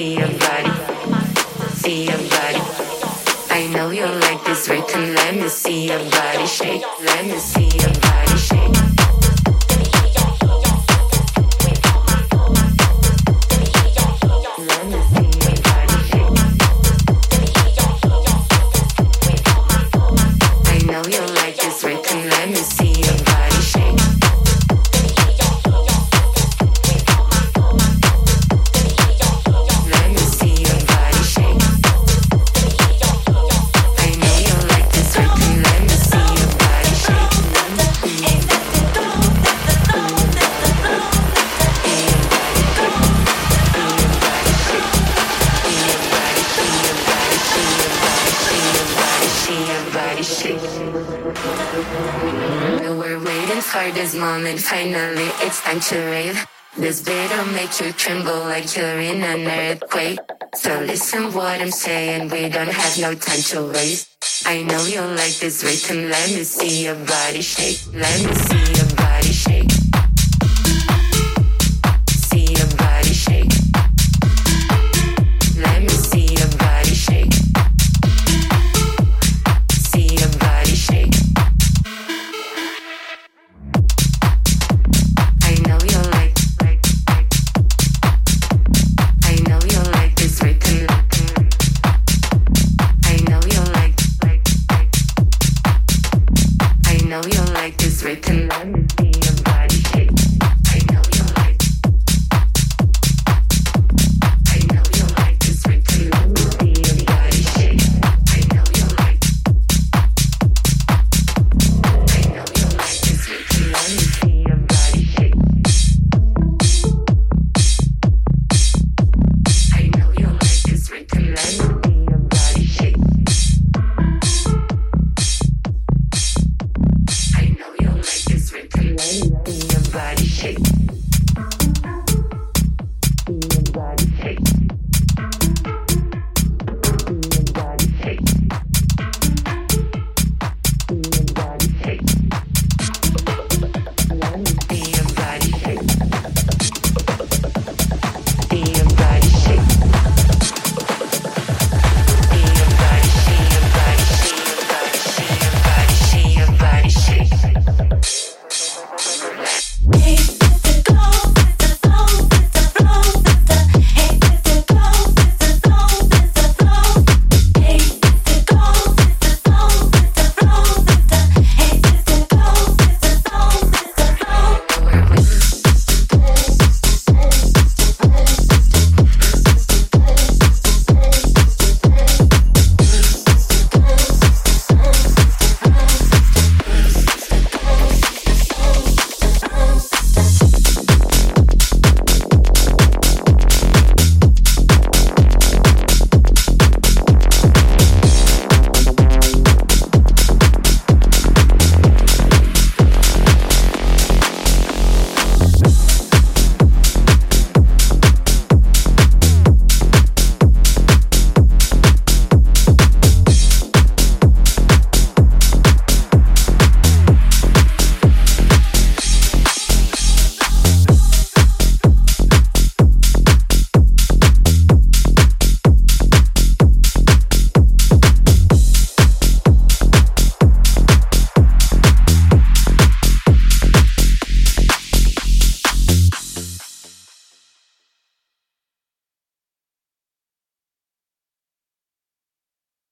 see body, see body. I know you like this rhythm. Let me see your body shake. Let me see your body shake. Time to rave. This beat'll make you tremble like you're in an earthquake. So listen what I'm saying, we don't have no time to waste. I know you like this rhythm, let me see your body shake. Let me see your.